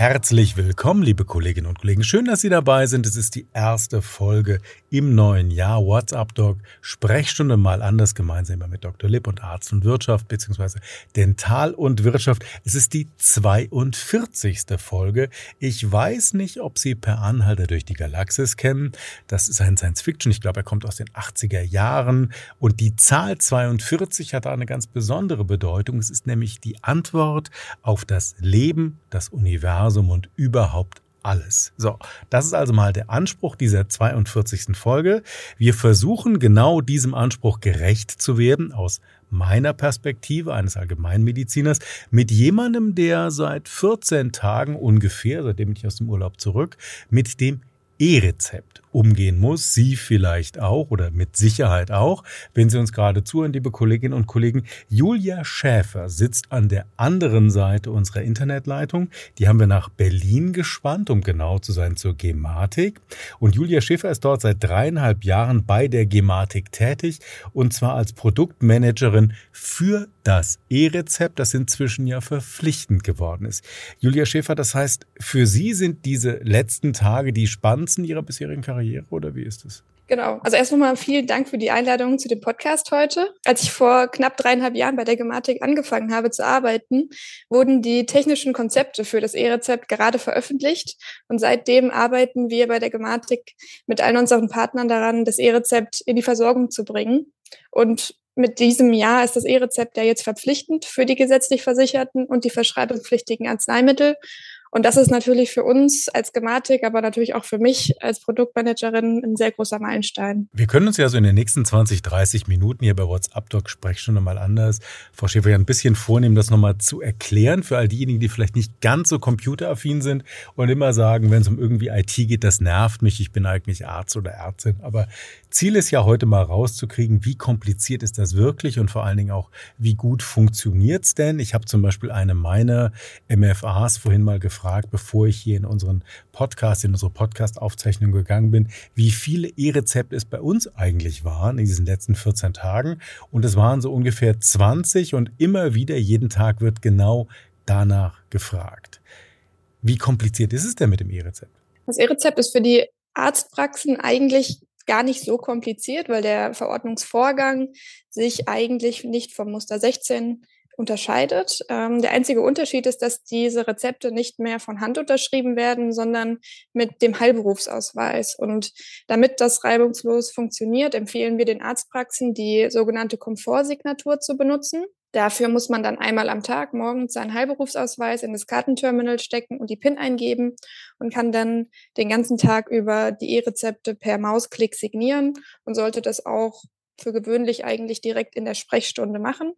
herzlich willkommen, liebe Kolleginnen und Kollegen. Schön, dass Sie dabei sind. Es ist die erste Folge im neuen Jahr. WhatsApp Doc, Sprechstunde mal anders, gemeinsam mit Dr. Lipp und Arzt und Wirtschaft, beziehungsweise Dental und Wirtschaft. Es ist die 42. Folge. Ich weiß nicht, ob Sie per Anhalter durch die Galaxis kennen. Das ist ein Science Fiction. Ich glaube, er kommt aus den 80er Jahren. Und die Zahl 42 hat eine ganz besondere Bedeutung. Es ist nämlich die Antwort auf das Leben, das Universum und überhaupt alles. So, das ist also mal der Anspruch dieser 42. Folge. Wir versuchen genau diesem Anspruch gerecht zu werden aus meiner Perspektive eines Allgemeinmediziners mit jemandem, der seit 14 Tagen ungefähr, seitdem ich aus dem Urlaub zurück, mit dem E-Rezept umgehen muss. Sie vielleicht auch oder mit Sicherheit auch. Wenn Sie uns gerade zuhören, liebe Kolleginnen und Kollegen, Julia Schäfer sitzt an der anderen Seite unserer Internetleitung. Die haben wir nach Berlin gespannt, um genau zu sein zur Gematik. Und Julia Schäfer ist dort seit dreieinhalb Jahren bei der Gematik tätig und zwar als Produktmanagerin für das E-Rezept, das inzwischen ja verpflichtend geworden ist. Julia Schäfer, das heißt, für Sie sind diese letzten Tage die spannendsten Ihrer bisherigen Karriere oder wie ist es? Genau. Also erst nochmal vielen Dank für die Einladung zu dem Podcast heute. Als ich vor knapp dreieinhalb Jahren bei der Gematik angefangen habe zu arbeiten, wurden die technischen Konzepte für das E-Rezept gerade veröffentlicht. Und seitdem arbeiten wir bei der Gematik mit allen unseren Partnern daran, das E-Rezept in die Versorgung zu bringen. Und mit diesem Jahr ist das E-Rezept ja jetzt verpflichtend für die gesetzlich Versicherten und die verschreibungspflichtigen Arzneimittel. Und das ist natürlich für uns als Gematik, aber natürlich auch für mich als Produktmanagerin ein sehr großer Meilenstein. Wir können uns ja so in den nächsten 20, 30 Minuten hier bei WhatsApp Doc Sprechstunde mal anders, Frau Schäfer, ja ein bisschen vornehmen, das nochmal zu erklären für all diejenigen, die vielleicht nicht ganz so computeraffin sind und immer sagen, wenn es um irgendwie IT geht, das nervt mich, ich bin eigentlich Arzt oder Ärztin. Aber Ziel ist ja heute mal rauszukriegen, wie kompliziert ist das wirklich und vor allen Dingen auch, wie gut funktioniert's denn? Ich habe zum Beispiel eine meiner MFAs vorhin mal gefragt, bevor ich hier in unseren Podcast, in unsere Podcast-Aufzeichnung gegangen bin, wie viele E-Rezepte es bei uns eigentlich waren in diesen letzten 14 Tagen. Und es waren so ungefähr 20 und immer wieder jeden Tag wird genau danach gefragt. Wie kompliziert ist es denn mit dem E-Rezept? Das E-Rezept ist für die Arztpraxen eigentlich gar nicht so kompliziert, weil der Verordnungsvorgang sich eigentlich nicht vom Muster 16 unterscheidet. Ähm, der einzige Unterschied ist, dass diese Rezepte nicht mehr von Hand unterschrieben werden, sondern mit dem Heilberufsausweis. Und damit das reibungslos funktioniert, empfehlen wir den Arztpraxen, die sogenannte Komfortsignatur zu benutzen. Dafür muss man dann einmal am Tag morgens seinen Heilberufsausweis in das Kartenterminal stecken und die PIN eingeben und kann dann den ganzen Tag über die E-Rezepte per Mausklick signieren und sollte das auch für gewöhnlich eigentlich direkt in der Sprechstunde machen.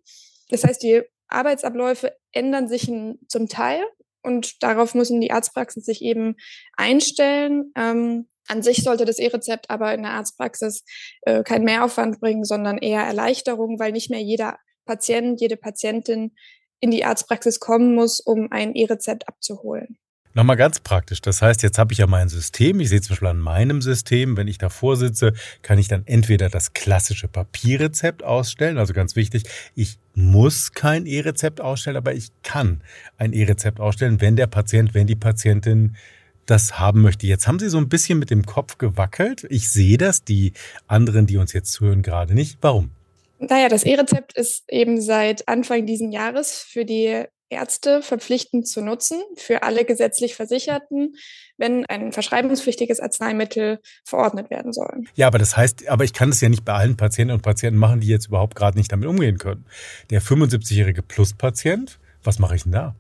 Das heißt, die Arbeitsabläufe ändern sich zum Teil und darauf müssen die Arztpraxen sich eben einstellen. Ähm, an sich sollte das E-Rezept aber in der Arztpraxis äh, keinen Mehraufwand bringen, sondern eher Erleichterung, weil nicht mehr jeder Patient, jede Patientin in die Arztpraxis kommen muss, um ein E-Rezept abzuholen. Nochmal ganz praktisch. Das heißt, jetzt habe ich ja mein System. Ich sehe zum Beispiel an meinem System, wenn ich davor sitze, kann ich dann entweder das klassische Papierrezept ausstellen. Also ganz wichtig, ich muss kein E-Rezept ausstellen, aber ich kann ein E-Rezept ausstellen, wenn der Patient, wenn die Patientin das haben möchte. Jetzt haben Sie so ein bisschen mit dem Kopf gewackelt. Ich sehe das, die anderen, die uns jetzt zuhören, gerade nicht. Warum? Naja, das E-Rezept ist eben seit Anfang diesen Jahres für die Ärzte verpflichtend zu nutzen, für alle gesetzlich Versicherten, wenn ein verschreibungspflichtiges Arzneimittel verordnet werden soll. Ja, aber das heißt, aber ich kann es ja nicht bei allen Patienten und Patienten machen, die jetzt überhaupt gerade nicht damit umgehen können. Der 75-jährige Plus-Patient, was mache ich denn da?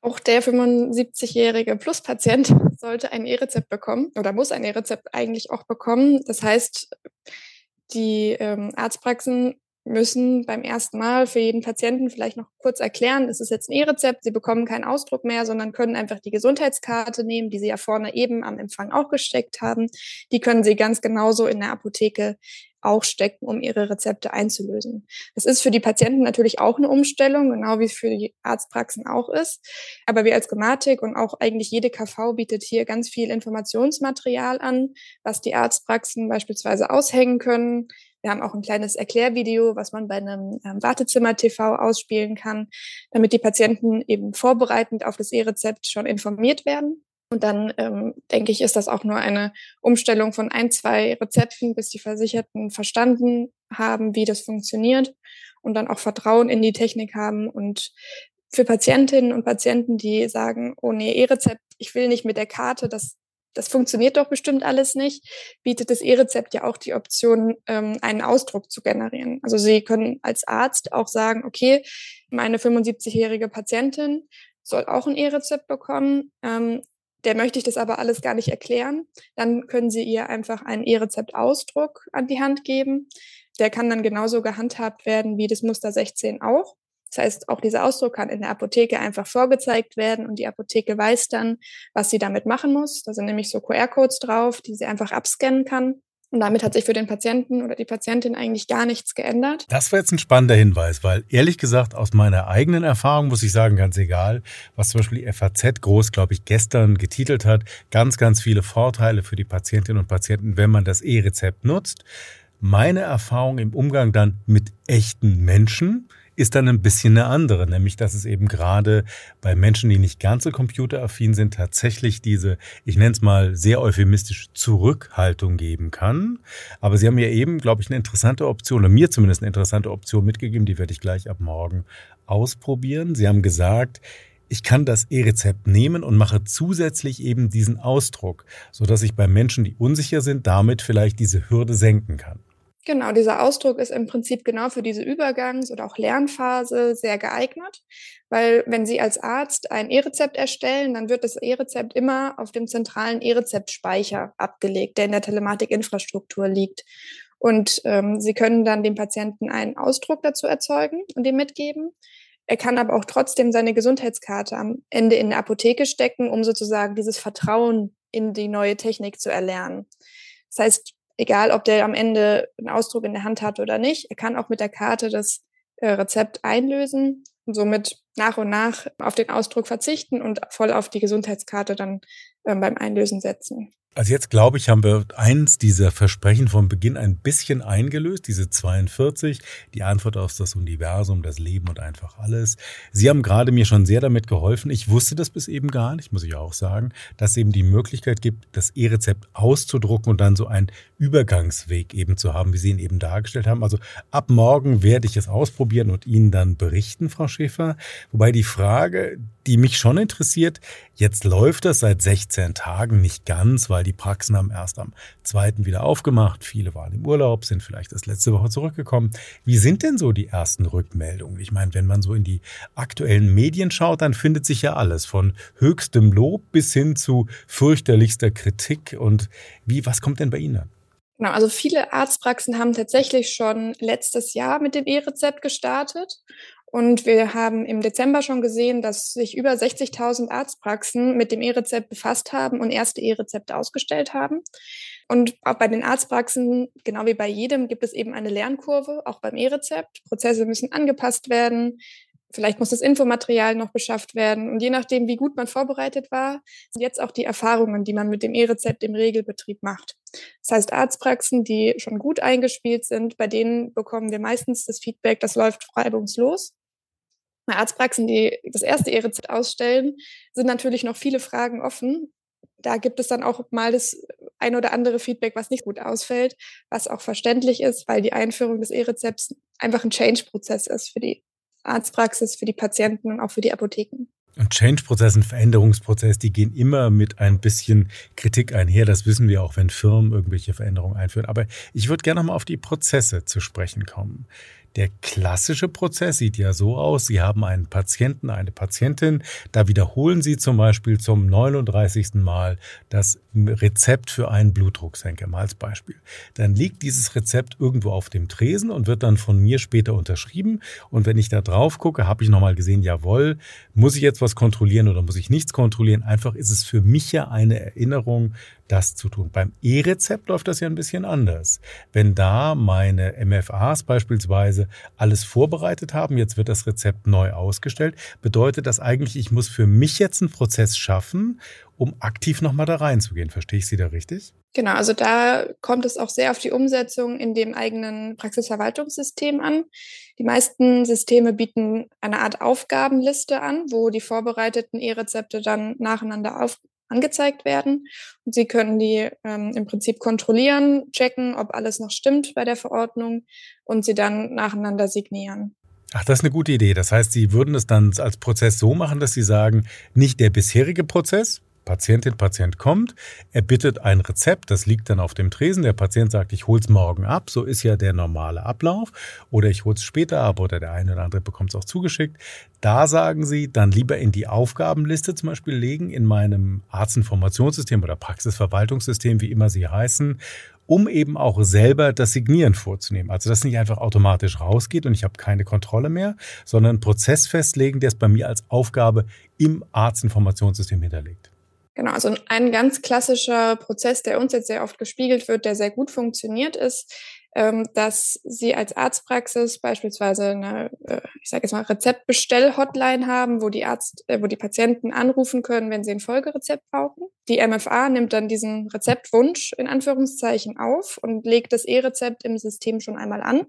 Auch der 75-jährige Plus-Patient sollte ein E-Rezept bekommen oder muss ein E-Rezept eigentlich auch bekommen. Das heißt, die ähm, Arztpraxen müssen beim ersten Mal für jeden Patienten vielleicht noch kurz erklären, es ist jetzt ein E-Rezept, Sie bekommen keinen Ausdruck mehr, sondern können einfach die Gesundheitskarte nehmen, die Sie ja vorne eben am Empfang auch gesteckt haben. Die können Sie ganz genauso in der Apotheke auch stecken, um ihre Rezepte einzulösen. Das ist für die Patienten natürlich auch eine Umstellung, genau wie es für die Arztpraxen auch ist. Aber wir als Gematik und auch eigentlich jede KV bietet hier ganz viel Informationsmaterial an, was die Arztpraxen beispielsweise aushängen können. Wir haben auch ein kleines Erklärvideo, was man bei einem ähm, Wartezimmer-TV ausspielen kann, damit die Patienten eben vorbereitend auf das E-Rezept schon informiert werden. Und dann ähm, denke ich, ist das auch nur eine Umstellung von ein, zwei Rezepten, bis die Versicherten verstanden haben, wie das funktioniert und dann auch Vertrauen in die Technik haben. Und für Patientinnen und Patienten, die sagen, oh nee, E-Rezept, ich will nicht mit der Karte, das, das funktioniert doch bestimmt alles nicht, bietet das E-Rezept ja auch die Option, ähm, einen Ausdruck zu generieren. Also Sie können als Arzt auch sagen, okay, meine 75-jährige Patientin soll auch ein E-Rezept bekommen. Ähm, der möchte ich das aber alles gar nicht erklären. Dann können Sie ihr einfach einen E-Rezept-Ausdruck an die Hand geben. Der kann dann genauso gehandhabt werden wie das Muster 16 auch. Das heißt, auch dieser Ausdruck kann in der Apotheke einfach vorgezeigt werden und die Apotheke weiß dann, was sie damit machen muss. Da sind nämlich so QR-Codes drauf, die sie einfach abscannen kann. Und damit hat sich für den Patienten oder die Patientin eigentlich gar nichts geändert. Das war jetzt ein spannender Hinweis, weil ehrlich gesagt aus meiner eigenen Erfahrung muss ich sagen, ganz egal, was zum Beispiel die FAZ groß, glaube ich, gestern getitelt hat, ganz, ganz viele Vorteile für die Patientinnen und Patienten, wenn man das E-Rezept nutzt. Meine Erfahrung im Umgang dann mit echten Menschen ist dann ein bisschen eine andere, nämlich dass es eben gerade bei Menschen, die nicht ganz so computeraffin sind, tatsächlich diese, ich nenne es mal sehr euphemistisch, Zurückhaltung geben kann. Aber Sie haben mir eben, glaube ich, eine interessante Option, oder mir zumindest eine interessante Option mitgegeben, die werde ich gleich ab morgen ausprobieren. Sie haben gesagt, ich kann das E-Rezept nehmen und mache zusätzlich eben diesen Ausdruck, so dass ich bei Menschen, die unsicher sind, damit vielleicht diese Hürde senken kann. Genau, dieser Ausdruck ist im Prinzip genau für diese Übergangs- oder auch Lernphase sehr geeignet, weil wenn Sie als Arzt ein E-Rezept erstellen, dann wird das E-Rezept immer auf dem zentralen E-Rezept-Speicher abgelegt, der in der Telematikinfrastruktur liegt. Und ähm, Sie können dann dem Patienten einen Ausdruck dazu erzeugen und dem mitgeben. Er kann aber auch trotzdem seine Gesundheitskarte am Ende in der Apotheke stecken, um sozusagen dieses Vertrauen in die neue Technik zu erlernen. Das heißt, egal ob der am Ende einen Ausdruck in der Hand hat oder nicht, er kann auch mit der Karte das äh, Rezept einlösen und somit nach und nach auf den Ausdruck verzichten und voll auf die Gesundheitskarte dann ähm, beim Einlösen setzen. Also jetzt glaube ich, haben wir eins dieser Versprechen vom Beginn ein bisschen eingelöst, diese 42, die Antwort auf das Universum, das Leben und einfach alles. Sie haben gerade mir schon sehr damit geholfen. Ich wusste das bis eben gar nicht, muss ich auch sagen, dass es eben die Möglichkeit gibt, das E-Rezept auszudrucken und dann so einen Übergangsweg eben zu haben, wie Sie ihn eben dargestellt haben. Also ab morgen werde ich es ausprobieren und Ihnen dann berichten, Frau Schäfer. Wobei die Frage, die mich schon interessiert. Jetzt läuft das seit 16 Tagen nicht ganz, weil die Praxen haben erst am zweiten wieder aufgemacht. Viele waren im Urlaub, sind vielleicht erst letzte Woche zurückgekommen. Wie sind denn so die ersten Rückmeldungen? Ich meine, wenn man so in die aktuellen Medien schaut, dann findet sich ja alles von höchstem Lob bis hin zu fürchterlichster Kritik. Und wie, was kommt denn bei Ihnen an? Genau, also viele Arztpraxen haben tatsächlich schon letztes Jahr mit dem E-Rezept gestartet und wir haben im Dezember schon gesehen, dass sich über 60.000 Arztpraxen mit dem E-Rezept befasst haben und erste E-Rezepte ausgestellt haben. Und auch bei den Arztpraxen, genau wie bei jedem, gibt es eben eine Lernkurve, auch beim E-Rezept. Prozesse müssen angepasst werden. Vielleicht muss das Infomaterial noch beschafft werden. Und je nachdem, wie gut man vorbereitet war, sind jetzt auch die Erfahrungen, die man mit dem E-Rezept im Regelbetrieb macht. Das heißt, Arztpraxen, die schon gut eingespielt sind, bei denen bekommen wir meistens das Feedback, das läuft reibungslos. Bei Arztpraxen, die das erste E-Rezept ausstellen, sind natürlich noch viele Fragen offen. Da gibt es dann auch mal das ein oder andere Feedback, was nicht gut ausfällt, was auch verständlich ist, weil die Einführung des E-Rezepts einfach ein Change-Prozess ist für die Arztpraxis, für die Patienten und auch für die Apotheken. Und Change-Prozess, ein Veränderungsprozess, die gehen immer mit ein bisschen Kritik einher. Das wissen wir auch, wenn Firmen irgendwelche Veränderungen einführen. Aber ich würde gerne noch mal auf die Prozesse zu sprechen kommen. Der klassische Prozess sieht ja so aus, Sie haben einen Patienten, eine Patientin, da wiederholen Sie zum Beispiel zum 39. Mal das Rezept für einen Blutdrucksenker, mal als Beispiel. Dann liegt dieses Rezept irgendwo auf dem Tresen und wird dann von mir später unterschrieben. Und wenn ich da drauf gucke, habe ich nochmal gesehen, jawohl, muss ich jetzt was kontrollieren oder muss ich nichts kontrollieren? Einfach ist es für mich ja eine Erinnerung, das zu tun. Beim E-Rezept läuft das ja ein bisschen anders. Wenn da meine MFAs beispielsweise alles vorbereitet haben, jetzt wird das Rezept neu ausgestellt, bedeutet das eigentlich, ich muss für mich jetzt einen Prozess schaffen, um aktiv nochmal da reinzugehen. Verstehe ich Sie da richtig? Genau, also da kommt es auch sehr auf die Umsetzung in dem eigenen Praxisverwaltungssystem an. Die meisten Systeme bieten eine Art Aufgabenliste an, wo die vorbereiteten E-Rezepte dann nacheinander auf, angezeigt werden. Und Sie können die ähm, im Prinzip kontrollieren, checken, ob alles noch stimmt bei der Verordnung und sie dann nacheinander signieren. Ach, das ist eine gute Idee. Das heißt, Sie würden es dann als Prozess so machen, dass Sie sagen, nicht der bisherige Prozess, Patientin, Patient kommt, er bittet ein Rezept, das liegt dann auf dem Tresen. Der Patient sagt, ich hol's morgen ab, so ist ja der normale Ablauf. Oder ich hol's später ab oder der eine oder andere bekommt es auch zugeschickt. Da sagen Sie, dann lieber in die Aufgabenliste zum Beispiel legen, in meinem Arztinformationssystem oder Praxisverwaltungssystem, wie immer sie heißen, um eben auch selber das Signieren vorzunehmen. Also dass nicht einfach automatisch rausgeht und ich habe keine Kontrolle mehr, sondern einen Prozess festlegen, der es bei mir als Aufgabe im Arztinformationssystem hinterlegt. Genau, also ein ganz klassischer Prozess, der uns jetzt sehr oft gespiegelt wird, der sehr gut funktioniert, ist, ähm, dass Sie als Arztpraxis beispielsweise eine, äh, ich sage jetzt mal, Rezeptbestell-Hotline haben, wo die Arzt, äh, wo die Patienten anrufen können, wenn sie ein Folgerezept brauchen. Die MFA nimmt dann diesen Rezeptwunsch in Anführungszeichen auf und legt das E-Rezept im System schon einmal an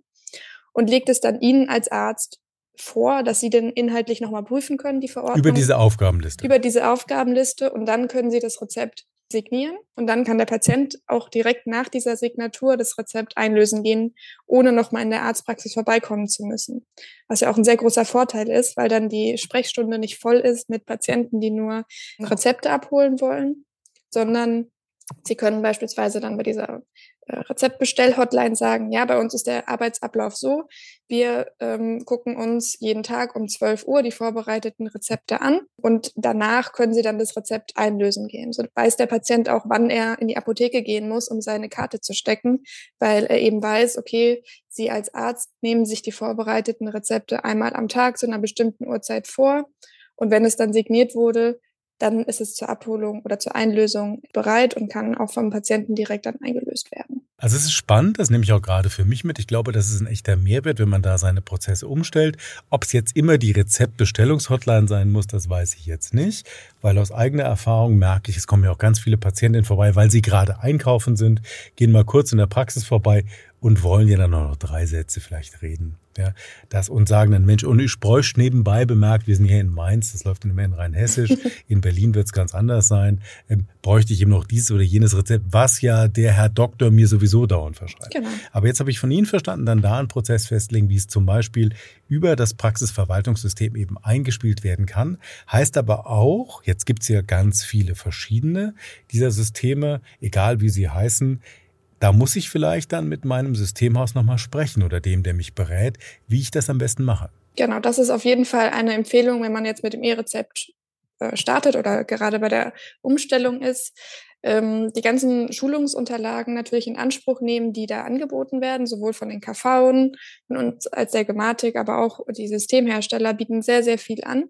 und legt es dann Ihnen als Arzt vor, dass Sie denn inhaltlich nochmal prüfen können, die Verordnung. Über diese Aufgabenliste. Über diese Aufgabenliste und dann können Sie das Rezept signieren und dann kann der Patient auch direkt nach dieser Signatur das Rezept einlösen gehen, ohne nochmal in der Arztpraxis vorbeikommen zu müssen. Was ja auch ein sehr großer Vorteil ist, weil dann die Sprechstunde nicht voll ist mit Patienten, die nur Rezepte abholen wollen, sondern Sie können beispielsweise dann bei dieser äh, Rezeptbestell-Hotline sagen, ja, bei uns ist der Arbeitsablauf so, wir ähm, gucken uns jeden Tag um 12 Uhr die vorbereiteten Rezepte an und danach können Sie dann das Rezept einlösen gehen. So weiß der Patient auch, wann er in die Apotheke gehen muss, um seine Karte zu stecken, weil er eben weiß, okay, Sie als Arzt nehmen sich die vorbereiteten Rezepte einmal am Tag zu einer bestimmten Uhrzeit vor und wenn es dann signiert wurde, dann ist es zur Abholung oder zur Einlösung bereit und kann auch vom Patienten direkt dann eingelöst werden. Also es ist spannend, das nehme ich auch gerade für mich mit. Ich glaube, das ist ein echter Mehrwert, wenn man da seine Prozesse umstellt. Ob es jetzt immer die Rezeptbestellungshotline sein muss, das weiß ich jetzt nicht, weil aus eigener Erfahrung merke ich, es kommen ja auch ganz viele Patientinnen vorbei, weil sie gerade einkaufen sind, gehen mal kurz in der Praxis vorbei und wollen ja dann noch drei Sätze vielleicht reden. Ja, das und sagen dann, Mensch, und ich bräuchte nebenbei bemerkt, wir sind hier in Mainz, das läuft immer in Rhein-Hessisch, in Berlin wird es ganz anders sein, ähm, bräuchte ich eben noch dieses oder jenes Rezept, was ja der Herr Doktor mir sowieso dauernd verschreibt. Genau. Aber jetzt habe ich von Ihnen verstanden, dann da einen Prozess festlegen, wie es zum Beispiel über das Praxisverwaltungssystem eben eingespielt werden kann. Heißt aber auch, jetzt gibt es ja ganz viele verschiedene dieser Systeme, egal wie sie heißen, da muss ich vielleicht dann mit meinem Systemhaus nochmal sprechen oder dem, der mich berät, wie ich das am besten mache. Genau, das ist auf jeden Fall eine Empfehlung, wenn man jetzt mit dem E-Rezept äh, startet oder gerade bei der Umstellung ist, ähm, die ganzen Schulungsunterlagen natürlich in Anspruch nehmen, die da angeboten werden, sowohl von den KV und als der Gematik, aber auch die Systemhersteller bieten sehr, sehr viel an,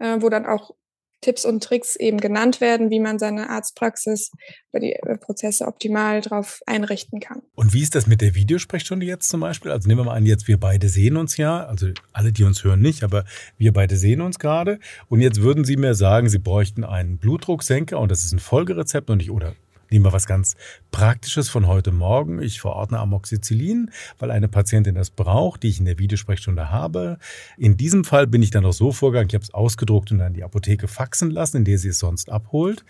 äh, wo dann auch Tipps und Tricks eben genannt werden, wie man seine Arztpraxis oder die äh, Prozesse optimal darauf einrichten kann. Und wie ist das mit der Videosprechstunde jetzt zum Beispiel? Also nehmen wir mal an, jetzt wir beide sehen uns ja, also alle, die uns hören, nicht, aber wir beide sehen uns gerade. Und jetzt würden Sie mir sagen, Sie bräuchten einen Blutdrucksenker und das ist ein Folgerezept und nicht, oder Nehmen wir was ganz Praktisches von heute Morgen. Ich verordne Amoxicillin, weil eine Patientin das braucht, die ich in der Videosprechstunde habe. In diesem Fall bin ich dann auch so vorgegangen, ich habe es ausgedruckt und dann die Apotheke faxen lassen, in der sie es sonst abholt.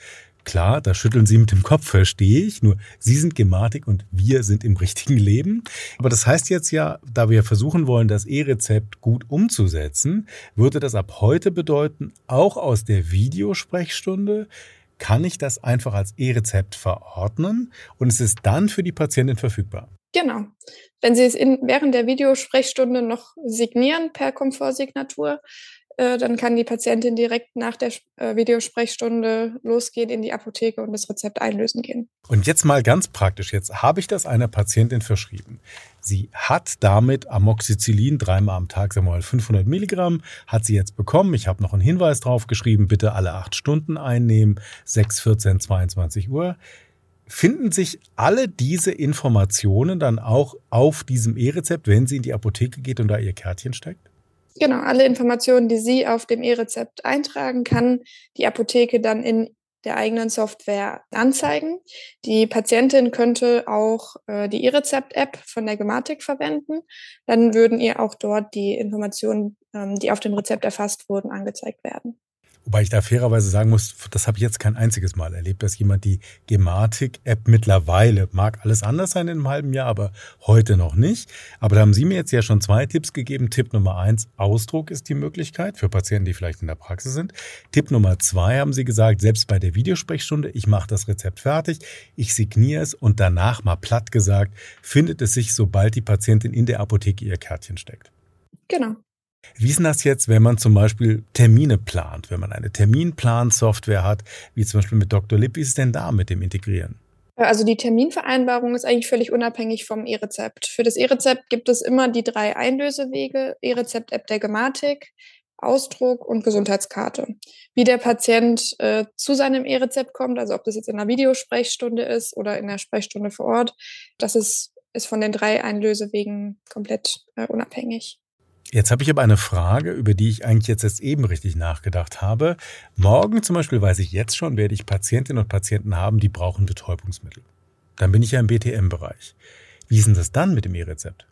Klar, da schütteln Sie mit dem Kopf, verstehe ich. Nur Sie sind Gematik und wir sind im richtigen Leben. Aber das heißt jetzt ja, da wir versuchen wollen, das E-Rezept gut umzusetzen, würde das ab heute bedeuten, auch aus der Videosprechstunde kann ich das einfach als E-Rezept verordnen und es ist dann für die Patientin verfügbar. Genau. Wenn Sie es in, während der Videosprechstunde noch signieren per Komfortsignatur, dann kann die Patientin direkt nach der äh, Videosprechstunde losgehen in die Apotheke und das Rezept einlösen gehen. Und jetzt mal ganz praktisch. Jetzt habe ich das einer Patientin verschrieben. Sie hat damit Amoxicillin dreimal am Tag, sagen wir mal 500 Milligramm, hat sie jetzt bekommen. Ich habe noch einen Hinweis drauf geschrieben, bitte alle acht Stunden einnehmen, 6, 14, 22 Uhr. Finden sich alle diese Informationen dann auch auf diesem E-Rezept, wenn sie in die Apotheke geht und da ihr Kärtchen steckt? Genau, alle Informationen, die Sie auf dem E-Rezept eintragen, kann die Apotheke dann in der eigenen Software anzeigen. Die Patientin könnte auch äh, die E-Rezept-App von der Gematik verwenden. Dann würden ihr auch dort die Informationen, ähm, die auf dem Rezept erfasst wurden, angezeigt werden. Wobei ich da fairerweise sagen muss, das habe ich jetzt kein einziges Mal erlebt, dass jemand die Gematik-App mittlerweile, mag alles anders sein in einem halben Jahr, aber heute noch nicht. Aber da haben Sie mir jetzt ja schon zwei Tipps gegeben. Tipp Nummer eins, Ausdruck ist die Möglichkeit für Patienten, die vielleicht in der Praxis sind. Tipp Nummer zwei haben Sie gesagt, selbst bei der Videosprechstunde, ich mache das Rezept fertig, ich signiere es und danach mal platt gesagt, findet es sich, sobald die Patientin in der Apotheke ihr Kärtchen steckt. Genau. Wie ist denn das jetzt, wenn man zum Beispiel Termine plant, wenn man eine Terminplansoftware hat, wie zum Beispiel mit Dr. Lip, wie ist es denn da mit dem Integrieren? Also die Terminvereinbarung ist eigentlich völlig unabhängig vom E-Rezept. Für das E-Rezept gibt es immer die drei Einlösewege, E-Rezept-App der Gematik, Ausdruck und Gesundheitskarte. Wie der Patient äh, zu seinem E-Rezept kommt, also ob das jetzt in einer Videosprechstunde ist oder in der Sprechstunde vor Ort, das ist, ist von den drei Einlösewegen komplett äh, unabhängig. Jetzt habe ich aber eine Frage, über die ich eigentlich jetzt erst eben richtig nachgedacht habe. Morgen zum Beispiel weiß ich jetzt schon, werde ich Patientinnen und Patienten haben, die brauchen Betäubungsmittel. Dann bin ich ja im BTM-Bereich. Wie ist denn das dann mit dem E-Rezept?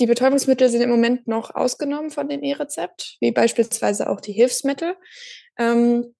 Die Betäubungsmittel sind im Moment noch ausgenommen von dem E-Rezept, wie beispielsweise auch die Hilfsmittel. Ähm,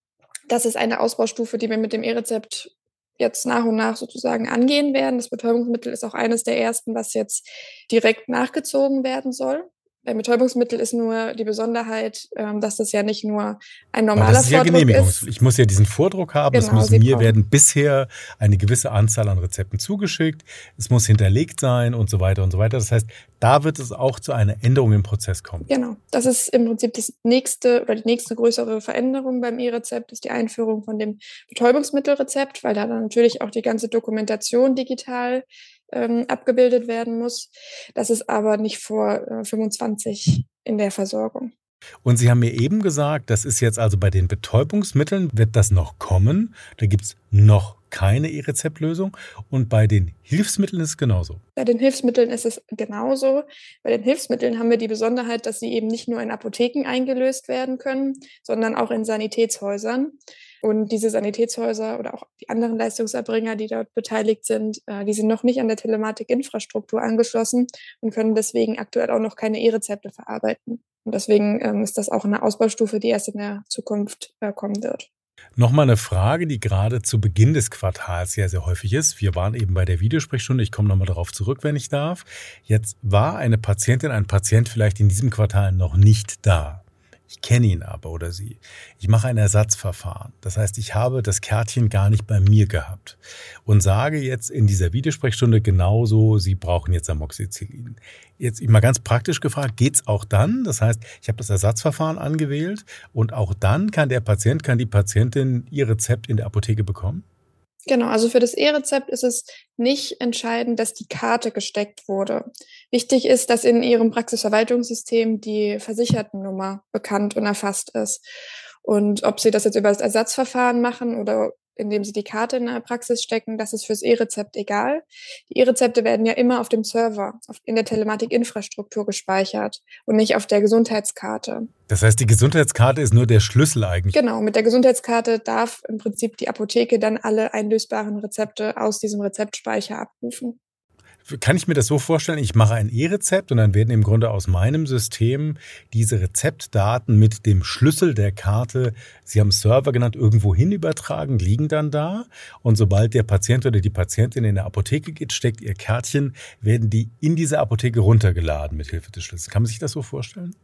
das ist eine Ausbaustufe, die wir mit dem E-Rezept jetzt nach und nach sozusagen angehen werden. Das Betäubungsmittel ist auch eines der ersten, was jetzt direkt nachgezogen werden soll. Beim Betäubungsmittel ist nur die Besonderheit, ähm, dass das ja nicht nur ein normaler das ist ja Vordruck ist. Ich muss ja diesen Vordruck haben. Genau, es muss mir werden bisher eine gewisse Anzahl an Rezepten zugeschickt. Es muss hinterlegt sein und so weiter und so weiter. Das heißt, da wird es auch zu einer Änderung im Prozess kommen. Genau. Das ist im Prinzip das nächste oder die nächste größere Veränderung beim E-Rezept ist die Einführung von dem Betäubungsmittelrezept, weil da dann natürlich auch die ganze Dokumentation digital ähm, abgebildet werden muss. Das ist aber nicht vor äh, 25 in der Versorgung. Und Sie haben mir eben gesagt, das ist jetzt also bei den Betäubungsmitteln, wird das noch kommen. Da gibt es noch keine E-Rezeptlösung. Und bei den Hilfsmitteln ist es genauso. Bei den Hilfsmitteln ist es genauso. Bei den Hilfsmitteln haben wir die Besonderheit, dass sie eben nicht nur in Apotheken eingelöst werden können, sondern auch in Sanitätshäusern. Und diese Sanitätshäuser oder auch die anderen Leistungserbringer, die dort beteiligt sind, äh, die sind noch nicht an der Telematikinfrastruktur angeschlossen und können deswegen aktuell auch noch keine E-Rezepte verarbeiten. Und deswegen ähm, ist das auch eine Ausbaustufe, die erst in der Zukunft äh, kommen wird. Nochmal eine Frage, die gerade zu Beginn des Quartals sehr, sehr häufig ist. Wir waren eben bei der Videosprechstunde. Ich komme nochmal darauf zurück, wenn ich darf. Jetzt war eine Patientin, ein Patient vielleicht in diesem Quartal noch nicht da. Ich kenne ihn aber oder sie. Ich mache ein Ersatzverfahren. Das heißt, ich habe das Kärtchen gar nicht bei mir gehabt und sage jetzt in dieser Videosprechstunde genauso, Sie brauchen jetzt Amoxicillin. Jetzt mal ganz praktisch gefragt, geht's auch dann? Das heißt, ich habe das Ersatzverfahren angewählt und auch dann kann der Patient, kann die Patientin ihr Rezept in der Apotheke bekommen? Genau, also für das E-Rezept ist es nicht entscheidend, dass die Karte gesteckt wurde. Wichtig ist, dass in Ihrem Praxisverwaltungssystem die Versichertennummer bekannt und erfasst ist. Und ob Sie das jetzt über das Ersatzverfahren machen oder indem sie die Karte in der Praxis stecken, das ist fürs E-Rezept egal. Die E-Rezepte werden ja immer auf dem Server, in der Telematikinfrastruktur gespeichert und nicht auf der Gesundheitskarte. Das heißt, die Gesundheitskarte ist nur der Schlüssel eigentlich. Genau, mit der Gesundheitskarte darf im Prinzip die Apotheke dann alle einlösbaren Rezepte aus diesem Rezeptspeicher abrufen kann ich mir das so vorstellen, ich mache ein E-Rezept und dann werden im Grunde aus meinem System diese Rezeptdaten mit dem Schlüssel der Karte, Sie haben Server genannt, irgendwo hin übertragen, liegen dann da. Und sobald der Patient oder die Patientin in der Apotheke geht, steckt ihr Kärtchen, werden die in diese Apotheke runtergeladen mit Hilfe des Schlüssels. Kann man sich das so vorstellen?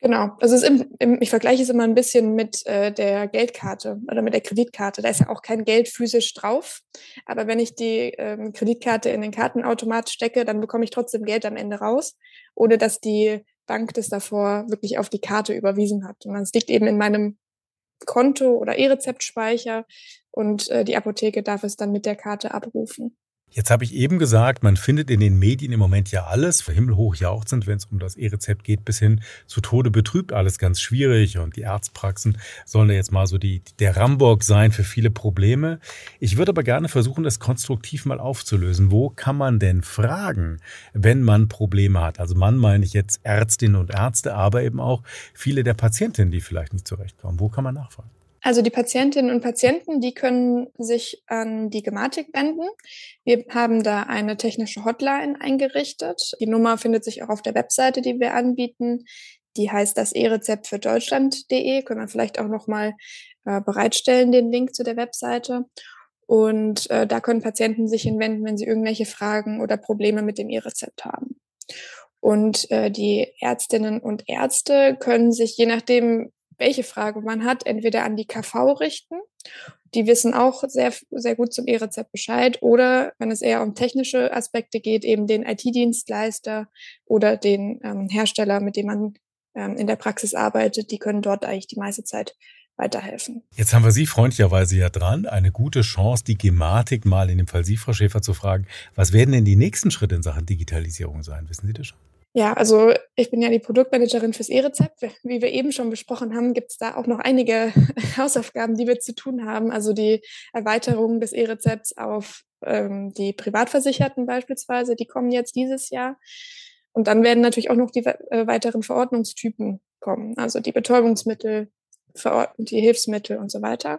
Genau, also im, im, ich vergleiche es immer ein bisschen mit äh, der Geldkarte oder mit der Kreditkarte. Da ist ja auch kein Geld physisch drauf, aber wenn ich die ähm, Kreditkarte in den Kartenautomat stecke, dann bekomme ich trotzdem Geld am Ende raus, ohne dass die Bank das davor wirklich auf die Karte überwiesen hat. Und es liegt eben in meinem Konto oder E-Rezeptspeicher und äh, die Apotheke darf es dann mit der Karte abrufen. Jetzt habe ich eben gesagt, man findet in den Medien im Moment ja alles, himmelhoch jauchzend, wenn es um das E-Rezept geht, bis hin zu Tode betrübt, alles ganz schwierig und die Arztpraxen sollen da jetzt mal so die, der Rambock sein für viele Probleme. Ich würde aber gerne versuchen, das konstruktiv mal aufzulösen. Wo kann man denn fragen, wenn man Probleme hat? Also man meine ich jetzt Ärztinnen und Ärzte, aber eben auch viele der Patientinnen, die vielleicht nicht zurechtkommen. Wo kann man nachfragen? Also die Patientinnen und Patienten, die können sich an die Gematik wenden. Wir haben da eine technische Hotline eingerichtet. Die Nummer findet sich auch auf der Webseite, die wir anbieten. Die heißt das E-Rezept für Deutschland.de. Können wir vielleicht auch nochmal äh, bereitstellen, den Link zu der Webseite. Und äh, da können Patienten sich hinwenden, wenn sie irgendwelche Fragen oder Probleme mit dem E-Rezept haben. Und äh, die Ärztinnen und Ärzte können sich, je nachdem, welche Frage man hat, entweder an die KV richten. Die wissen auch sehr, sehr gut zum E-Rezept Bescheid. Oder wenn es eher um technische Aspekte geht, eben den IT-Dienstleister oder den ähm, Hersteller, mit dem man ähm, in der Praxis arbeitet, die können dort eigentlich die meiste Zeit weiterhelfen. Jetzt haben wir Sie freundlicherweise ja dran. Eine gute Chance, die Gematik mal in dem Fall Sie, Frau Schäfer, zu fragen. Was werden denn die nächsten Schritte in Sachen Digitalisierung sein? Wissen Sie das schon? Ja, also ich bin ja die Produktmanagerin fürs E-Rezept. Wie wir eben schon besprochen haben, gibt es da auch noch einige Hausaufgaben, die wir zu tun haben. Also die Erweiterung des E-Rezepts auf ähm, die Privatversicherten beispielsweise, die kommen jetzt dieses Jahr. Und dann werden natürlich auch noch die äh, weiteren Verordnungstypen kommen, also die Betäubungsmittel, die Hilfsmittel und so weiter.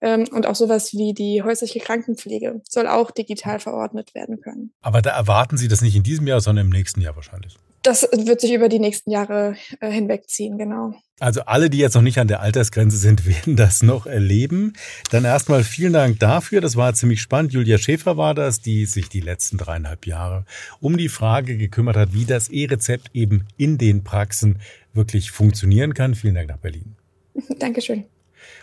Ähm, und auch sowas wie die häusliche Krankenpflege soll auch digital verordnet werden können. Aber da erwarten Sie das nicht in diesem Jahr, sondern im nächsten Jahr wahrscheinlich. Das wird sich über die nächsten Jahre äh, hinwegziehen, genau. Also alle, die jetzt noch nicht an der Altersgrenze sind, werden das noch erleben. Dann erstmal vielen Dank dafür. Das war ziemlich spannend. Julia Schäfer war das, die sich die letzten dreieinhalb Jahre um die Frage gekümmert hat, wie das E-Rezept eben in den Praxen wirklich funktionieren kann. Vielen Dank nach Berlin. Dankeschön.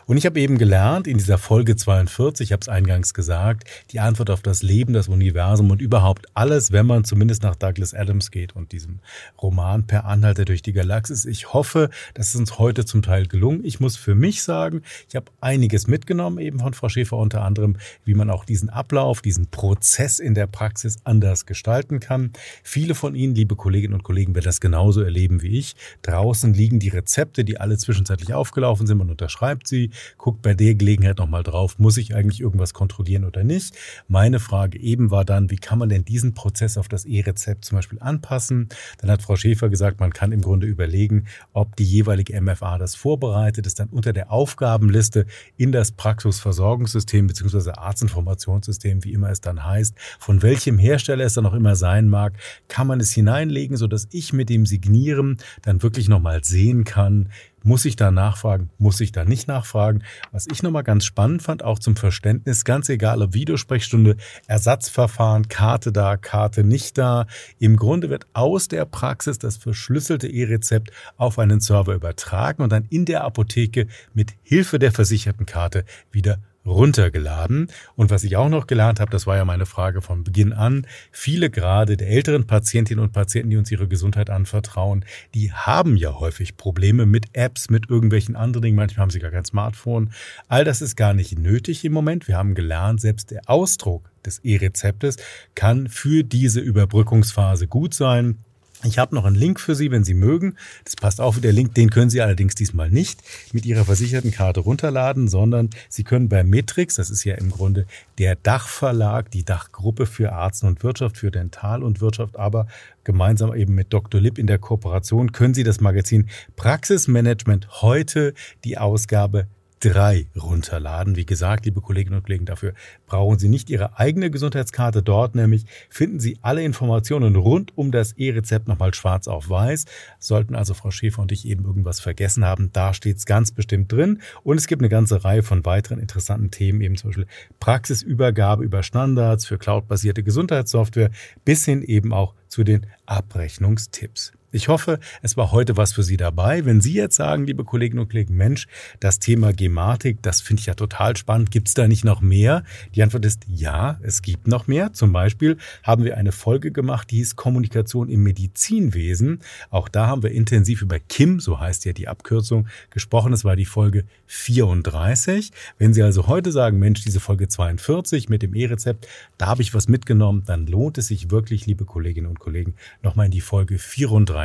Und ich habe eben gelernt in dieser Folge 42, ich habe es eingangs gesagt, die Antwort auf das Leben, das Universum und überhaupt alles, wenn man zumindest nach Douglas Adams geht und diesem Roman Per Anhalter durch die Galaxis. Ich hoffe, das ist uns heute zum Teil gelungen. Ich muss für mich sagen, ich habe einiges mitgenommen, eben von Frau Schäfer unter anderem, wie man auch diesen Ablauf, diesen Prozess in der Praxis anders gestalten kann. Viele von Ihnen, liebe Kolleginnen und Kollegen, werden das genauso erleben wie ich. Draußen liegen die Rezepte, die alle zwischenzeitlich aufgelaufen sind. Man unterschreibt sie, guckt bei der Gelegenheit nochmal drauf, muss ich eigentlich irgendwas kontrollieren oder nicht. Meine Frage eben war dann, wie kann man denn diesen Prozess auf das E-Rezept zum Beispiel anpassen? Dann hat Frau Schäfer gesagt, man kann im Grunde überlegen, ob die jeweilige MFA das vorbereitet, es dann unter der Aufgabenliste in das Praxisversorgungssystem bzw. Arztinformationssystem, wie immer es dann heißt, von welchem Hersteller es dann auch immer sein mag, kann man es hineinlegen, sodass ich mit dem Signieren dann wirklich nochmal sehen kann, muss ich da nachfragen? Muss ich da nicht nachfragen? Was ich nochmal ganz spannend fand, auch zum Verständnis, ganz egal ob Videosprechstunde, Ersatzverfahren, Karte da, Karte nicht da. Im Grunde wird aus der Praxis das verschlüsselte E-Rezept auf einen Server übertragen und dann in der Apotheke mit Hilfe der versicherten Karte wieder runtergeladen. Und was ich auch noch gelernt habe, das war ja meine Frage von Beginn an, viele gerade der älteren Patientinnen und Patienten, die uns ihre Gesundheit anvertrauen, die haben ja häufig Probleme mit Apps, mit irgendwelchen anderen Dingen. Manchmal haben sie gar kein Smartphone. All das ist gar nicht nötig im Moment. Wir haben gelernt, selbst der Ausdruck des E-Rezeptes kann für diese Überbrückungsphase gut sein. Ich habe noch einen Link für Sie, wenn Sie mögen. Das passt auch wieder. Link, den können Sie allerdings diesmal nicht mit Ihrer versicherten Karte runterladen, sondern Sie können bei Metrix, das ist ja im Grunde der Dachverlag, die Dachgruppe für Arzt und Wirtschaft, für Dental und Wirtschaft, aber gemeinsam eben mit Dr. Lipp in der Kooperation können Sie das Magazin Praxismanagement heute die Ausgabe 3 runterladen. Wie gesagt, liebe Kolleginnen und Kollegen, dafür brauchen Sie nicht Ihre eigene Gesundheitskarte. Dort nämlich finden Sie alle Informationen rund um das E-Rezept nochmal schwarz auf weiß. Sollten also Frau Schäfer und ich eben irgendwas vergessen haben, da steht es ganz bestimmt drin. Und es gibt eine ganze Reihe von weiteren interessanten Themen, eben zum Beispiel Praxisübergabe über Standards für cloudbasierte Gesundheitssoftware bis hin eben auch zu den Abrechnungstipps. Ich hoffe, es war heute was für Sie dabei. Wenn Sie jetzt sagen, liebe Kolleginnen und Kollegen, Mensch, das Thema Gematik, das finde ich ja total spannend. Gibt es da nicht noch mehr? Die Antwort ist ja, es gibt noch mehr. Zum Beispiel haben wir eine Folge gemacht, die hieß Kommunikation im Medizinwesen. Auch da haben wir intensiv über KIM, so heißt ja die Abkürzung, gesprochen. Es war die Folge 34. Wenn Sie also heute sagen, Mensch, diese Folge 42 mit dem E-Rezept, da habe ich was mitgenommen, dann lohnt es sich wirklich, liebe Kolleginnen und Kollegen, nochmal in die Folge 34